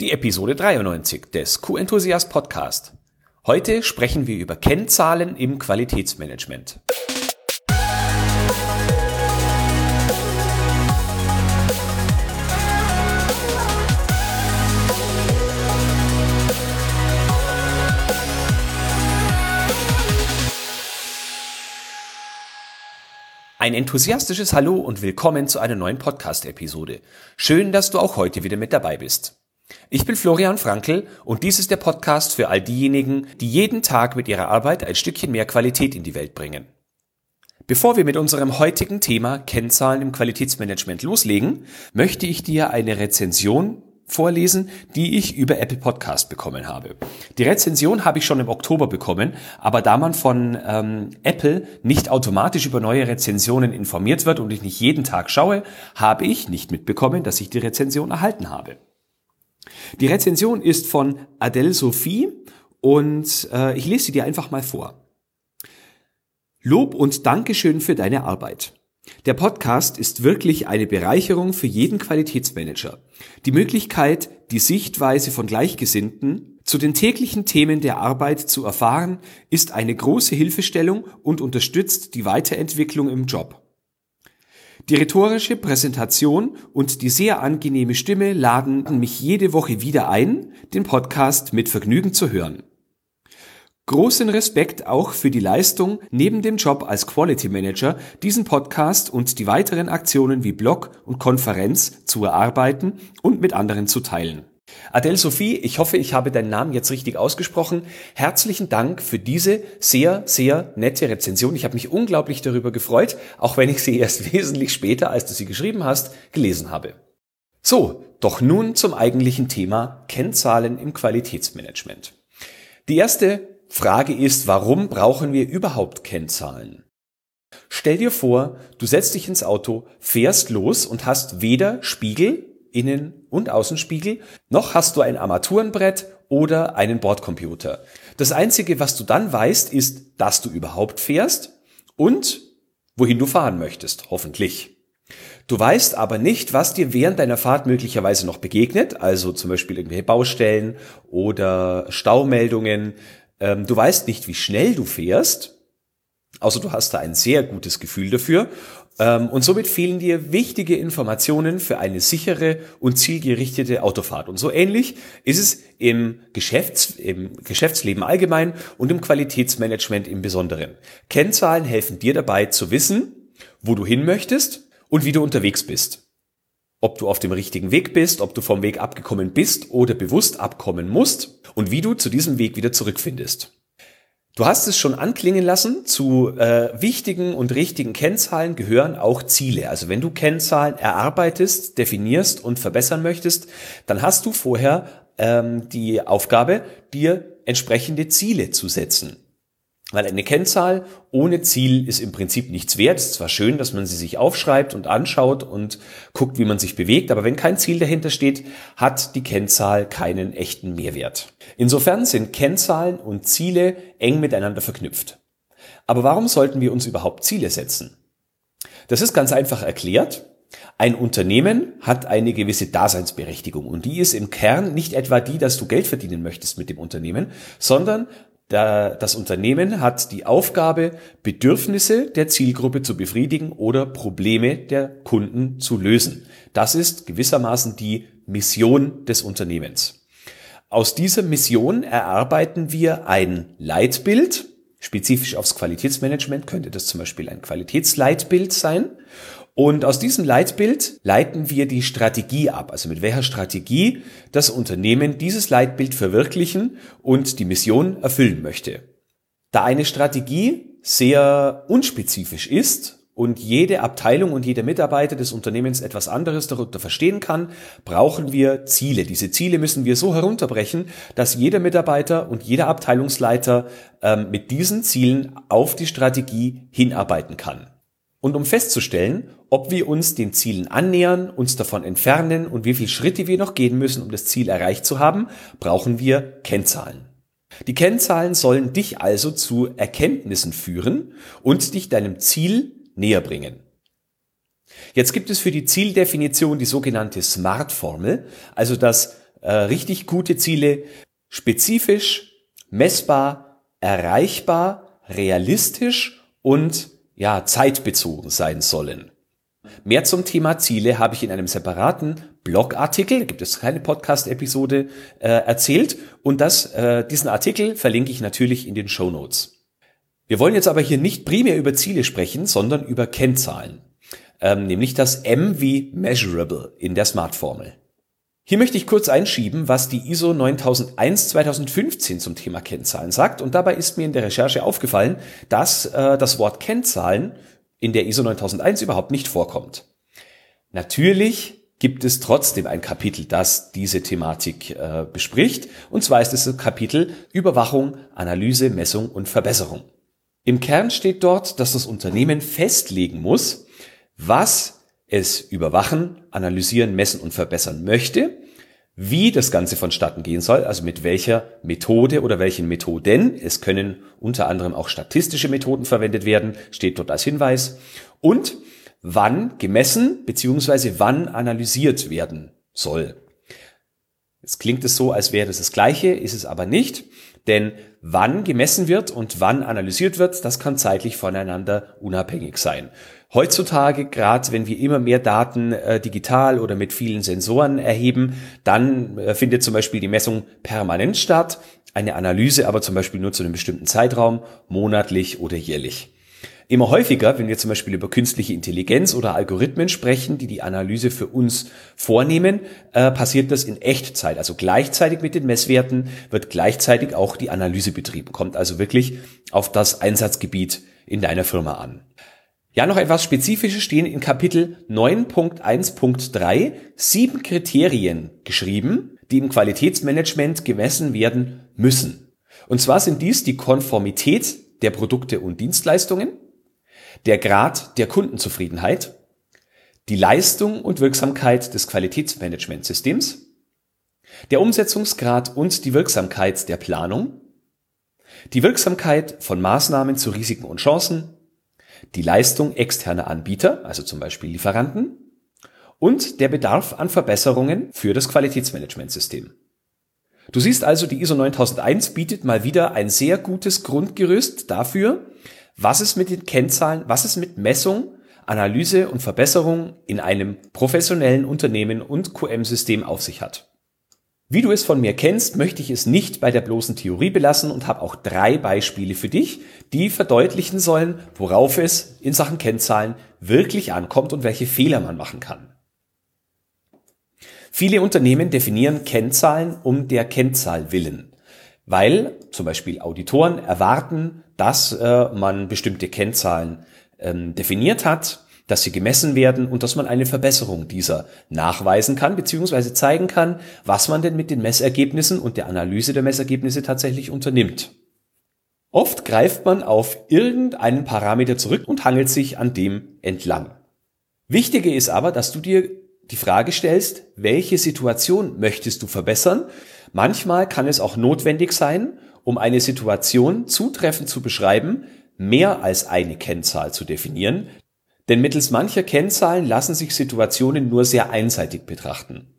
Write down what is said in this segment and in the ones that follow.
Die Episode 93 des Q-Enthusiast Podcast. Heute sprechen wir über Kennzahlen im Qualitätsmanagement. Ein enthusiastisches Hallo und willkommen zu einer neuen Podcast-Episode. Schön, dass du auch heute wieder mit dabei bist. Ich bin Florian Frankl und dies ist der Podcast für all diejenigen, die jeden Tag mit ihrer Arbeit ein Stückchen mehr Qualität in die Welt bringen. Bevor wir mit unserem heutigen Thema Kennzahlen im Qualitätsmanagement loslegen, möchte ich dir eine Rezension vorlesen, die ich über Apple Podcast bekommen habe. Die Rezension habe ich schon im Oktober bekommen, aber da man von ähm, Apple nicht automatisch über neue Rezensionen informiert wird und ich nicht jeden Tag schaue, habe ich nicht mitbekommen, dass ich die Rezension erhalten habe. Die Rezension ist von Adele Sophie und äh, ich lese sie dir einfach mal vor. Lob und Dankeschön für deine Arbeit. Der Podcast ist wirklich eine Bereicherung für jeden Qualitätsmanager. Die Möglichkeit, die Sichtweise von Gleichgesinnten zu den täglichen Themen der Arbeit zu erfahren, ist eine große Hilfestellung und unterstützt die Weiterentwicklung im Job. Die rhetorische Präsentation und die sehr angenehme Stimme laden mich jede Woche wieder ein, den Podcast mit Vergnügen zu hören. Großen Respekt auch für die Leistung, neben dem Job als Quality Manager diesen Podcast und die weiteren Aktionen wie Blog und Konferenz zu erarbeiten und mit anderen zu teilen. Adele Sophie, ich hoffe, ich habe deinen Namen jetzt richtig ausgesprochen. Herzlichen Dank für diese sehr, sehr nette Rezension. Ich habe mich unglaublich darüber gefreut, auch wenn ich sie erst wesentlich später, als du sie geschrieben hast, gelesen habe. So, doch nun zum eigentlichen Thema Kennzahlen im Qualitätsmanagement. Die erste Frage ist, warum brauchen wir überhaupt Kennzahlen? Stell dir vor, du setzt dich ins Auto, fährst los und hast weder Spiegel, Innen- und Außenspiegel, noch hast du ein Armaturenbrett oder einen Bordcomputer. Das Einzige, was du dann weißt, ist, dass du überhaupt fährst und wohin du fahren möchtest, hoffentlich. Du weißt aber nicht, was dir während deiner Fahrt möglicherweise noch begegnet, also zum Beispiel irgendwelche Baustellen oder Staumeldungen, ähm, du weißt nicht, wie schnell du fährst, außer du hast da ein sehr gutes Gefühl dafür. Ähm, und somit fehlen dir wichtige Informationen für eine sichere und zielgerichtete Autofahrt. Und so ähnlich ist es im, Geschäfts-, im Geschäftsleben allgemein und im Qualitätsmanagement im Besonderen. Kennzahlen helfen dir dabei zu wissen, wo du hin möchtest und wie du unterwegs bist ob du auf dem richtigen Weg bist, ob du vom Weg abgekommen bist oder bewusst abkommen musst und wie du zu diesem Weg wieder zurückfindest. Du hast es schon anklingen lassen, zu äh, wichtigen und richtigen Kennzahlen gehören auch Ziele. Also wenn du Kennzahlen erarbeitest, definierst und verbessern möchtest, dann hast du vorher ähm, die Aufgabe, dir entsprechende Ziele zu setzen. Weil eine Kennzahl ohne Ziel ist im Prinzip nichts wert. Es ist zwar schön, dass man sie sich aufschreibt und anschaut und guckt, wie man sich bewegt, aber wenn kein Ziel dahinter steht, hat die Kennzahl keinen echten Mehrwert. Insofern sind Kennzahlen und Ziele eng miteinander verknüpft. Aber warum sollten wir uns überhaupt Ziele setzen? Das ist ganz einfach erklärt. Ein Unternehmen hat eine gewisse Daseinsberechtigung und die ist im Kern nicht etwa die, dass du Geld verdienen möchtest mit dem Unternehmen, sondern das Unternehmen hat die Aufgabe, Bedürfnisse der Zielgruppe zu befriedigen oder Probleme der Kunden zu lösen. Das ist gewissermaßen die Mission des Unternehmens. Aus dieser Mission erarbeiten wir ein Leitbild. Spezifisch aufs Qualitätsmanagement könnte das zum Beispiel ein Qualitätsleitbild sein. Und aus diesem Leitbild leiten wir die Strategie ab, also mit welcher Strategie das Unternehmen dieses Leitbild verwirklichen und die Mission erfüllen möchte. Da eine Strategie sehr unspezifisch ist und jede Abteilung und jeder Mitarbeiter des Unternehmens etwas anderes darunter verstehen kann, brauchen wir Ziele. Diese Ziele müssen wir so herunterbrechen, dass jeder Mitarbeiter und jeder Abteilungsleiter ähm, mit diesen Zielen auf die Strategie hinarbeiten kann. Und um festzustellen, ob wir uns den Zielen annähern, uns davon entfernen und wie viele Schritte wir noch gehen müssen, um das Ziel erreicht zu haben, brauchen wir Kennzahlen. Die Kennzahlen sollen dich also zu Erkenntnissen führen und dich deinem Ziel näher bringen. Jetzt gibt es für die Zieldefinition die sogenannte SMART-Formel, also das äh, richtig gute Ziele spezifisch, messbar, erreichbar, realistisch und ja, zeitbezogen sein sollen. Mehr zum Thema Ziele habe ich in einem separaten Blogartikel, gibt es keine Podcast-Episode, äh, erzählt. Und das, äh, diesen Artikel verlinke ich natürlich in den Show Notes. Wir wollen jetzt aber hier nicht primär über Ziele sprechen, sondern über Kennzahlen. Ähm, nämlich das M wie Measurable in der Smart-Formel. Hier möchte ich kurz einschieben, was die ISO 9001 2015 zum Thema Kennzahlen sagt. Und dabei ist mir in der Recherche aufgefallen, dass äh, das Wort Kennzahlen in der ISO 9001 überhaupt nicht vorkommt. Natürlich gibt es trotzdem ein Kapitel, das diese Thematik äh, bespricht. Und zwar ist es das Kapitel Überwachung, Analyse, Messung und Verbesserung. Im Kern steht dort, dass das Unternehmen festlegen muss, was es überwachen, analysieren, messen und verbessern möchte, wie das Ganze vonstatten gehen soll, also mit welcher Methode oder welchen Methoden. Es können unter anderem auch statistische Methoden verwendet werden, steht dort als Hinweis. Und wann gemessen bzw. wann analysiert werden soll. Jetzt klingt es so, als wäre das das Gleiche, ist es aber nicht. Denn wann gemessen wird und wann analysiert wird, das kann zeitlich voneinander unabhängig sein. Heutzutage, gerade wenn wir immer mehr Daten äh, digital oder mit vielen Sensoren erheben, dann äh, findet zum Beispiel die Messung permanent statt, eine Analyse aber zum Beispiel nur zu einem bestimmten Zeitraum, monatlich oder jährlich. Immer häufiger, wenn wir zum Beispiel über künstliche Intelligenz oder Algorithmen sprechen, die die Analyse für uns vornehmen, äh, passiert das in Echtzeit. Also gleichzeitig mit den Messwerten wird gleichzeitig auch die Analyse betrieben. Kommt also wirklich auf das Einsatzgebiet in deiner Firma an. Ja, noch etwas Spezifisches stehen in Kapitel 9.1.3 sieben Kriterien geschrieben, die im Qualitätsmanagement gemessen werden müssen. Und zwar sind dies die Konformität der Produkte und Dienstleistungen, der Grad der Kundenzufriedenheit, die Leistung und Wirksamkeit des Qualitätsmanagementsystems, der Umsetzungsgrad und die Wirksamkeit der Planung, die Wirksamkeit von Maßnahmen zu Risiken und Chancen, die Leistung externer Anbieter, also zum Beispiel Lieferanten, und der Bedarf an Verbesserungen für das Qualitätsmanagementsystem. Du siehst also, die ISO 9001 bietet mal wieder ein sehr gutes Grundgerüst dafür, was es mit den Kennzahlen, was es mit Messung, Analyse und Verbesserung in einem professionellen Unternehmen und QM-System auf sich hat. Wie du es von mir kennst, möchte ich es nicht bei der bloßen Theorie belassen und habe auch drei Beispiele für dich, die verdeutlichen sollen, worauf es in Sachen Kennzahlen wirklich ankommt und welche Fehler man machen kann. Viele Unternehmen definieren Kennzahlen um der Kennzahl willen, weil zum Beispiel Auditoren erwarten, dass äh, man bestimmte Kennzahlen ähm, definiert hat, dass sie gemessen werden und dass man eine Verbesserung dieser nachweisen kann bzw. zeigen kann, was man denn mit den Messergebnissen und der Analyse der Messergebnisse tatsächlich unternimmt. Oft greift man auf irgendeinen Parameter zurück und hangelt sich an dem entlang. Wichtiger ist aber, dass du dir die Frage stellst, welche Situation möchtest du verbessern? Manchmal kann es auch notwendig sein, um eine Situation zutreffend zu beschreiben, mehr als eine Kennzahl zu definieren, denn mittels mancher Kennzahlen lassen sich Situationen nur sehr einseitig betrachten.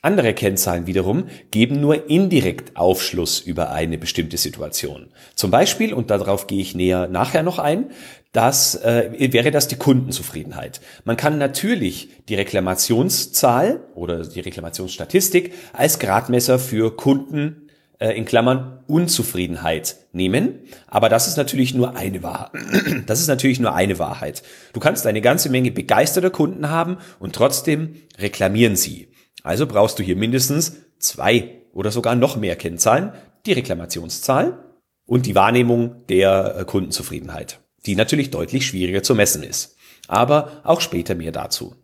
Andere Kennzahlen wiederum geben nur indirekt Aufschluss über eine bestimmte Situation. Zum Beispiel, und darauf gehe ich näher nachher noch ein, das äh, wäre das die Kundenzufriedenheit. Man kann natürlich die Reklamationszahl oder die Reklamationsstatistik als Gradmesser für Kunden äh, in Klammern Unzufriedenheit nehmen. Aber das ist natürlich nur eine Wahrheit. Das ist natürlich nur eine Wahrheit. Du kannst eine ganze Menge begeisterter Kunden haben und trotzdem reklamieren sie. Also brauchst du hier mindestens zwei oder sogar noch mehr Kennzahlen. Die Reklamationszahl und die Wahrnehmung der äh, Kundenzufriedenheit, die natürlich deutlich schwieriger zu messen ist. Aber auch später mehr dazu.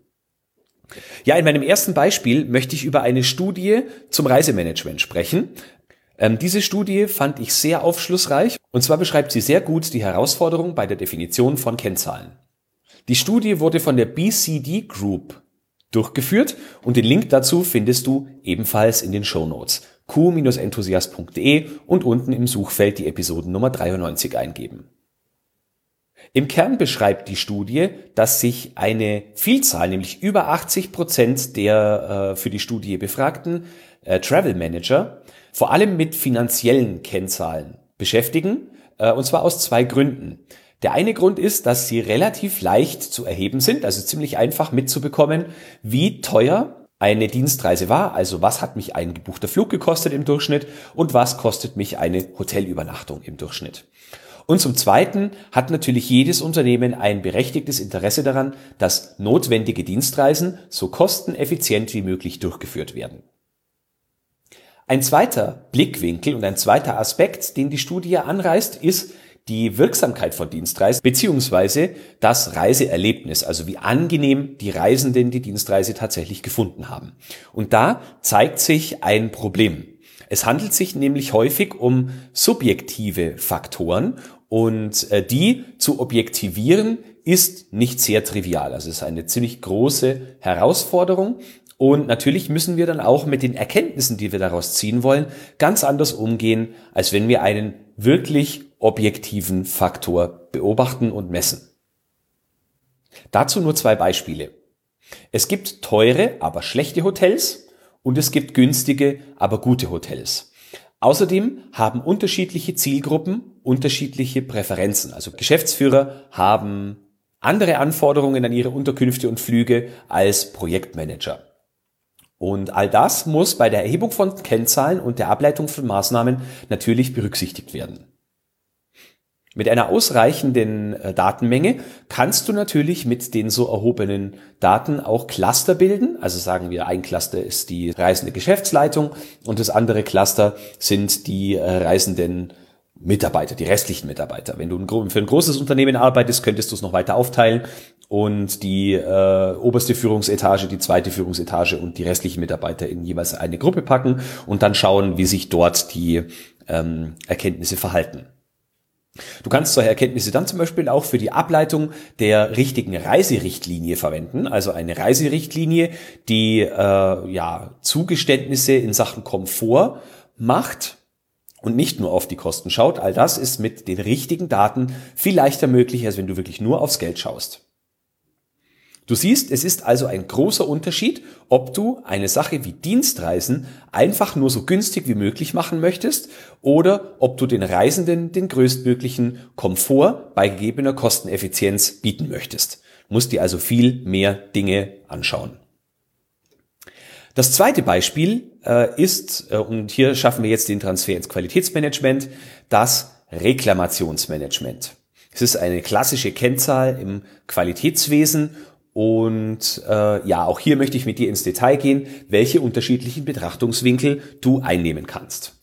Ja, in meinem ersten Beispiel möchte ich über eine Studie zum Reisemanagement sprechen, ähm, diese Studie fand ich sehr aufschlussreich und zwar beschreibt sie sehr gut die Herausforderung bei der Definition von Kennzahlen. Die Studie wurde von der BCD Group durchgeführt und den Link dazu findest du ebenfalls in den Show Notes. q-enthusiast.de und unten im Suchfeld die Episoden Nummer 93 eingeben. Im Kern beschreibt die Studie, dass sich eine Vielzahl, nämlich über 80 Prozent der äh, für die Studie befragten äh, Travel Manager, vor allem mit finanziellen Kennzahlen beschäftigen, äh, und zwar aus zwei Gründen. Der eine Grund ist, dass sie relativ leicht zu erheben sind, also ziemlich einfach mitzubekommen, wie teuer eine Dienstreise war, also was hat mich ein gebuchter Flug gekostet im Durchschnitt und was kostet mich eine Hotelübernachtung im Durchschnitt. Und zum Zweiten hat natürlich jedes Unternehmen ein berechtigtes Interesse daran, dass notwendige Dienstreisen so kosteneffizient wie möglich durchgeführt werden. Ein zweiter Blickwinkel und ein zweiter Aspekt, den die Studie anreißt, ist die Wirksamkeit von Dienstreisen beziehungsweise das Reiseerlebnis, also wie angenehm die Reisenden die Dienstreise tatsächlich gefunden haben. Und da zeigt sich ein Problem. Es handelt sich nämlich häufig um subjektive Faktoren und äh, die zu objektivieren ist nicht sehr trivial. Also es ist eine ziemlich große Herausforderung und natürlich müssen wir dann auch mit den Erkenntnissen, die wir daraus ziehen wollen, ganz anders umgehen, als wenn wir einen wirklich objektiven Faktor beobachten und messen. Dazu nur zwei Beispiele. Es gibt teure, aber schlechte Hotels und es gibt günstige, aber gute Hotels. Außerdem haben unterschiedliche Zielgruppen unterschiedliche Präferenzen. Also Geschäftsführer haben andere Anforderungen an ihre Unterkünfte und Flüge als Projektmanager. Und all das muss bei der Erhebung von Kennzahlen und der Ableitung von Maßnahmen natürlich berücksichtigt werden. Mit einer ausreichenden äh, Datenmenge kannst du natürlich mit den so erhobenen Daten auch Cluster bilden. Also sagen wir, ein Cluster ist die reisende Geschäftsleitung und das andere Cluster sind die äh, reisenden Mitarbeiter, die restlichen Mitarbeiter. Wenn du für ein großes Unternehmen arbeitest, könntest du es noch weiter aufteilen und die äh, oberste Führungsetage, die zweite Führungsetage und die restlichen Mitarbeiter in jeweils eine Gruppe packen und dann schauen, wie sich dort die ähm, Erkenntnisse verhalten. Du kannst solche Erkenntnisse dann zum Beispiel auch für die Ableitung der richtigen Reiserichtlinie verwenden, also eine Reiserichtlinie, die äh, ja Zugeständnisse in Sachen Komfort macht und nicht nur auf die Kosten schaut. All das ist mit den richtigen Daten viel leichter möglich, als wenn du wirklich nur aufs Geld schaust. Du siehst, es ist also ein großer Unterschied, ob du eine Sache wie Dienstreisen einfach nur so günstig wie möglich machen möchtest oder ob du den Reisenden den größtmöglichen Komfort bei gegebener Kosteneffizienz bieten möchtest. Du musst dir also viel mehr Dinge anschauen. Das zweite Beispiel äh, ist, äh, und hier schaffen wir jetzt den Transfer ins Qualitätsmanagement, das Reklamationsmanagement. Es ist eine klassische Kennzahl im Qualitätswesen und äh, ja, auch hier möchte ich mit dir ins Detail gehen, welche unterschiedlichen Betrachtungswinkel du einnehmen kannst.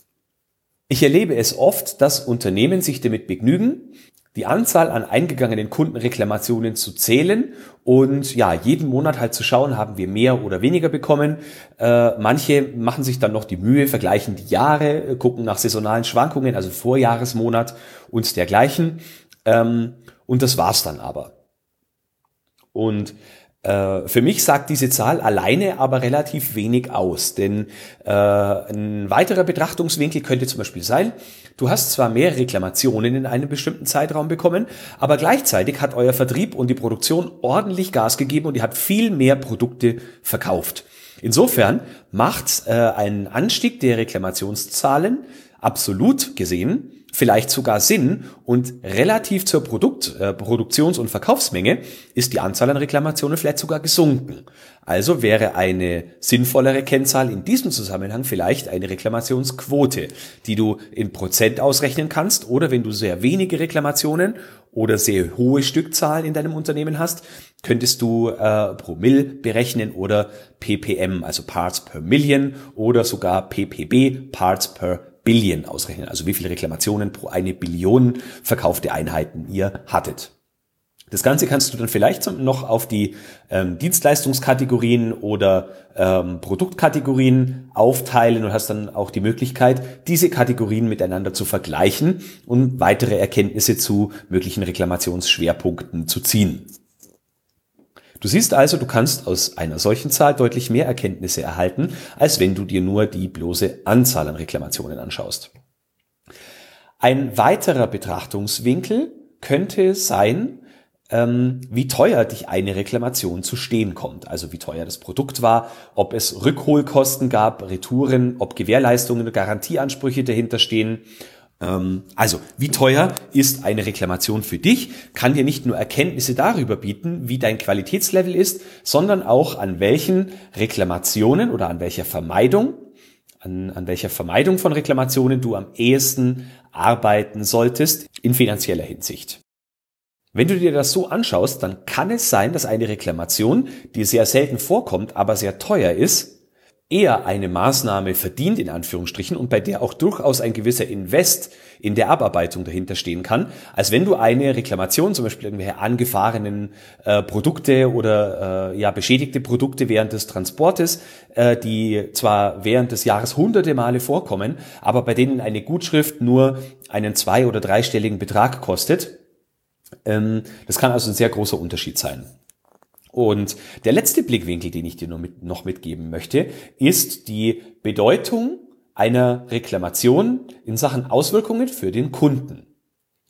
Ich erlebe es oft, dass Unternehmen sich damit begnügen, die Anzahl an eingegangenen Kundenreklamationen zu zählen und ja, jeden Monat halt zu schauen, haben wir mehr oder weniger bekommen. Äh, manche machen sich dann noch die Mühe, vergleichen die Jahre, gucken nach saisonalen Schwankungen, also Vorjahresmonat und dergleichen. Ähm, und das war's dann aber. Und äh, für mich sagt diese Zahl alleine aber relativ wenig aus, denn äh, ein weiterer Betrachtungswinkel könnte zum Beispiel sein, du hast zwar mehr Reklamationen in einem bestimmten Zeitraum bekommen, aber gleichzeitig hat euer Vertrieb und die Produktion ordentlich Gas gegeben und ihr habt viel mehr Produkte verkauft. Insofern macht äh, ein Anstieg der Reklamationszahlen absolut gesehen vielleicht sogar Sinn und relativ zur Produkt, äh, Produktions- und Verkaufsmenge ist die Anzahl an Reklamationen vielleicht sogar gesunken. Also wäre eine sinnvollere Kennzahl in diesem Zusammenhang vielleicht eine Reklamationsquote, die du in Prozent ausrechnen kannst oder wenn du sehr wenige Reklamationen oder sehr hohe Stückzahlen in deinem Unternehmen hast, könntest du äh, pro Mill berechnen oder ppm, also Parts per Million oder sogar ppb, Parts per Billion ausrechnen, also wie viele Reklamationen pro eine Billion verkaufte Einheiten ihr hattet. Das Ganze kannst du dann vielleicht noch auf die ähm, Dienstleistungskategorien oder ähm, Produktkategorien aufteilen und hast dann auch die Möglichkeit, diese Kategorien miteinander zu vergleichen und weitere Erkenntnisse zu möglichen Reklamationsschwerpunkten zu ziehen. Du siehst also, du kannst aus einer solchen Zahl deutlich mehr Erkenntnisse erhalten, als wenn du dir nur die bloße Anzahl an Reklamationen anschaust. Ein weiterer Betrachtungswinkel könnte sein, ähm, wie teuer dich eine Reklamation zu stehen kommt. Also wie teuer das Produkt war, ob es Rückholkosten gab, Retouren, ob Gewährleistungen und Garantieansprüche dahinter stehen. Ähm, also wie teuer ist eine Reklamation für dich, kann dir nicht nur Erkenntnisse darüber bieten, wie dein Qualitätslevel ist, sondern auch an welchen Reklamationen oder an welcher Vermeidung an, an welcher Vermeidung von Reklamationen du am ehesten arbeiten solltest in finanzieller Hinsicht. Wenn du dir das so anschaust, dann kann es sein, dass eine Reklamation, die sehr selten vorkommt, aber sehr teuer ist, eher eine Maßnahme verdient, in Anführungsstrichen, und bei der auch durchaus ein gewisser Invest in der Abarbeitung dahinter stehen kann, als wenn du eine Reklamation, zum Beispiel irgendwelche angefahrenen äh, Produkte oder äh, ja beschädigte Produkte während des Transportes, äh, die zwar während des Jahres hunderte Male vorkommen, aber bei denen eine Gutschrift nur einen zwei- oder dreistelligen Betrag kostet, ähm, das kann also ein sehr großer Unterschied sein. Und der letzte Blickwinkel, den ich dir noch mitgeben möchte, ist die Bedeutung einer Reklamation in Sachen Auswirkungen für den Kunden.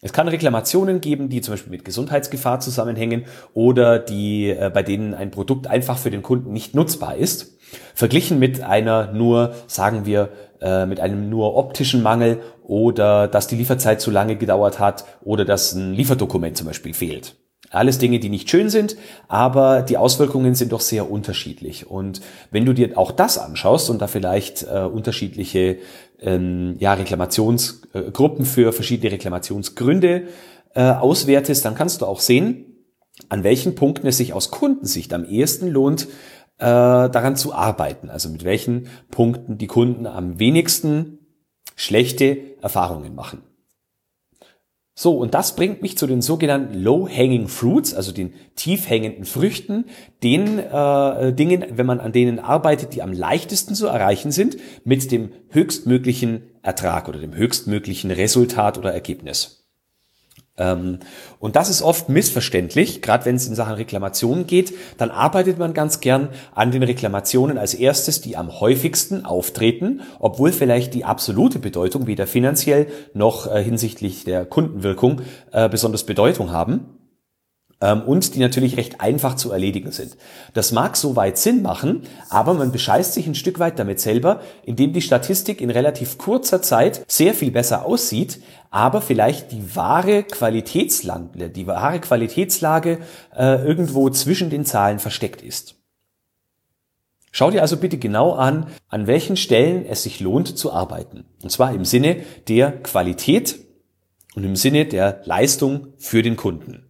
Es kann Reklamationen geben, die zum Beispiel mit Gesundheitsgefahr zusammenhängen oder die, äh, bei denen ein Produkt einfach für den Kunden nicht nutzbar ist. Verglichen mit einer nur, sagen wir, äh, mit einem nur optischen Mangel oder dass die Lieferzeit zu lange gedauert hat oder dass ein Lieferdokument zum Beispiel fehlt. Alles Dinge, die nicht schön sind, aber die Auswirkungen sind doch sehr unterschiedlich. Und wenn du dir auch das anschaust und da vielleicht äh, unterschiedliche ähm, ja, Reklamationsgruppen für verschiedene Reklamationsgründe äh, auswertest, dann kannst du auch sehen, an welchen Punkten es sich aus Kundensicht am ehesten lohnt, äh, daran zu arbeiten. Also mit welchen Punkten die Kunden am wenigsten schlechte Erfahrungen machen. So, und das bringt mich zu den sogenannten Low-Hanging Fruits, also den tief hängenden Früchten, den äh, Dingen, wenn man an denen arbeitet, die am leichtesten zu erreichen sind, mit dem höchstmöglichen Ertrag oder dem höchstmöglichen Resultat oder Ergebnis. Ähm, und das ist oft missverständlich, gerade wenn es in Sachen Reklamationen geht, dann arbeitet man ganz gern an den Reklamationen als erstes, die am häufigsten auftreten, obwohl vielleicht die absolute Bedeutung weder finanziell noch äh, hinsichtlich der Kundenwirkung äh, besonders Bedeutung haben ähm, und die natürlich recht einfach zu erledigen sind. Das mag soweit Sinn machen, aber man bescheißt sich ein Stück weit damit selber, indem die Statistik in relativ kurzer Zeit sehr viel besser aussieht, aber vielleicht die wahre Qualitätslage, die wahre Qualitätslage äh, irgendwo zwischen den Zahlen versteckt ist. Schau dir also bitte genau an, an welchen Stellen es sich lohnt zu arbeiten. Und zwar im Sinne der Qualität und im Sinne der Leistung für den Kunden.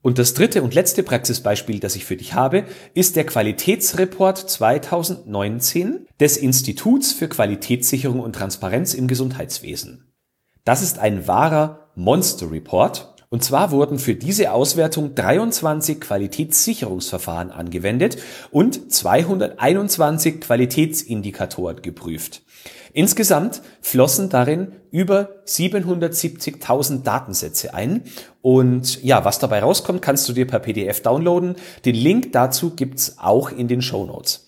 Und das dritte und letzte Praxisbeispiel, das ich für dich habe, ist der Qualitätsreport 2019 des Instituts für Qualitätssicherung und Transparenz im Gesundheitswesen. Das ist ein wahrer Monster Report. Und zwar wurden für diese Auswertung 23 Qualitätssicherungsverfahren angewendet und 221 Qualitätsindikatoren geprüft. Insgesamt flossen darin über 770.000 Datensätze ein. Und ja, was dabei rauskommt, kannst du dir per PDF downloaden. Den Link dazu gibt's auch in den Show Notes.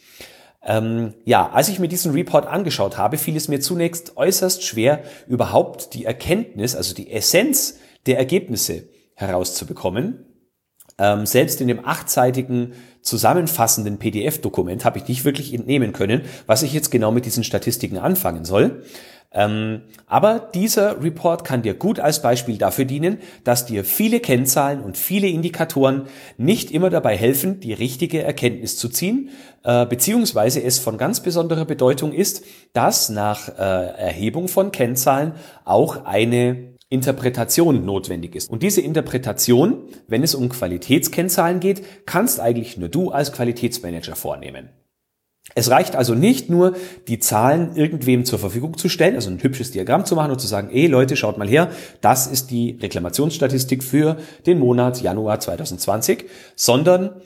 Ähm, ja, als ich mir diesen Report angeschaut habe, fiel es mir zunächst äußerst schwer, überhaupt die Erkenntnis, also die Essenz der Ergebnisse herauszubekommen. Ähm, selbst in dem achtseitigen zusammenfassenden PDF-Dokument habe ich nicht wirklich entnehmen können, was ich jetzt genau mit diesen Statistiken anfangen soll. Ähm, aber dieser Report kann dir gut als Beispiel dafür dienen, dass dir viele Kennzahlen und viele Indikatoren nicht immer dabei helfen, die richtige Erkenntnis zu ziehen, äh, beziehungsweise es von ganz besonderer Bedeutung ist, dass nach äh, Erhebung von Kennzahlen auch eine Interpretation notwendig ist. Und diese Interpretation, wenn es um Qualitätskennzahlen geht, kannst eigentlich nur du als Qualitätsmanager vornehmen. Es reicht also nicht nur, die Zahlen irgendwem zur Verfügung zu stellen, also ein hübsches Diagramm zu machen und zu sagen, ey Leute, schaut mal her, das ist die Reklamationsstatistik für den Monat Januar 2020, sondern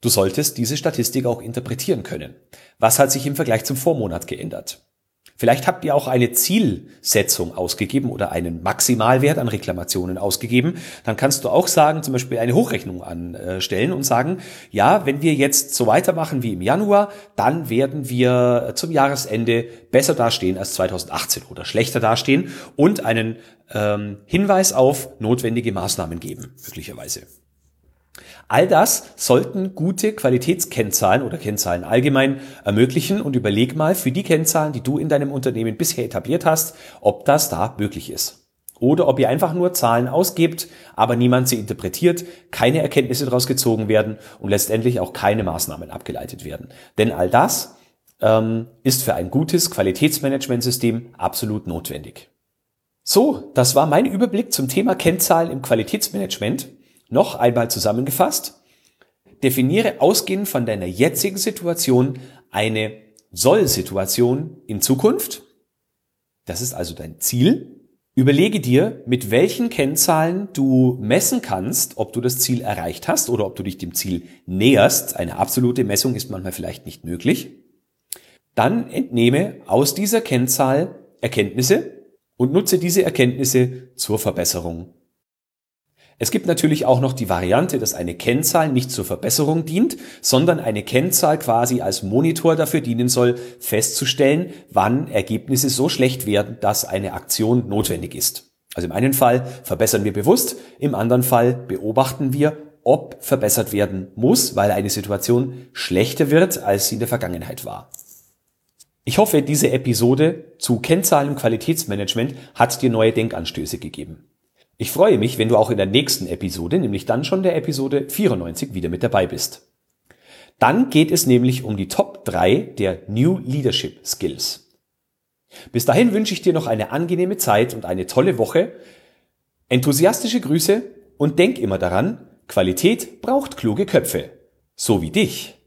du solltest diese Statistik auch interpretieren können. Was hat sich im Vergleich zum Vormonat geändert? Vielleicht habt ihr auch eine Zielsetzung ausgegeben oder einen Maximalwert an Reklamationen ausgegeben. Dann kannst du auch sagen, zum Beispiel eine Hochrechnung anstellen und sagen, ja, wenn wir jetzt so weitermachen wie im Januar, dann werden wir zum Jahresende besser dastehen als 2018 oder schlechter dastehen und einen ähm, Hinweis auf notwendige Maßnahmen geben, möglicherweise. All das sollten gute Qualitätskennzahlen oder Kennzahlen allgemein ermöglichen und überleg mal für die Kennzahlen, die du in deinem Unternehmen bisher etabliert hast, ob das da möglich ist. Oder ob ihr einfach nur Zahlen ausgebt, aber niemand sie interpretiert, keine Erkenntnisse daraus gezogen werden und letztendlich auch keine Maßnahmen abgeleitet werden. Denn all das ähm, ist für ein gutes Qualitätsmanagementsystem absolut notwendig. So, das war mein Überblick zum Thema Kennzahlen im Qualitätsmanagement. Noch einmal zusammengefasst. Definiere ausgehend von deiner jetzigen Situation eine Soll-Situation in Zukunft. Das ist also dein Ziel. Überlege dir, mit welchen Kennzahlen du messen kannst, ob du das Ziel erreicht hast oder ob du dich dem Ziel näherst. Eine absolute Messung ist manchmal vielleicht nicht möglich. Dann entnehme aus dieser Kennzahl Erkenntnisse und nutze diese Erkenntnisse zur Verbesserung es gibt natürlich auch noch die Variante, dass eine Kennzahl nicht zur Verbesserung dient, sondern eine Kennzahl quasi als Monitor dafür dienen soll, festzustellen, wann Ergebnisse so schlecht werden, dass eine Aktion notwendig ist. Also im einen Fall verbessern wir bewusst, im anderen Fall beobachten wir, ob verbessert werden muss, weil eine Situation schlechter wird, als sie in der Vergangenheit war. Ich hoffe, diese Episode zu Kennzahlen im Qualitätsmanagement hat dir neue Denkanstöße gegeben. Ich freue mich, wenn du auch in der nächsten Episode, nämlich dann schon der Episode 94, wieder mit dabei bist. Dann geht es nämlich um die Top 3 der New Leadership Skills. Bis dahin wünsche ich dir noch eine angenehme Zeit und eine tolle Woche. Enthusiastische Grüße und denk immer daran, Qualität braucht kluge Köpfe. So wie dich.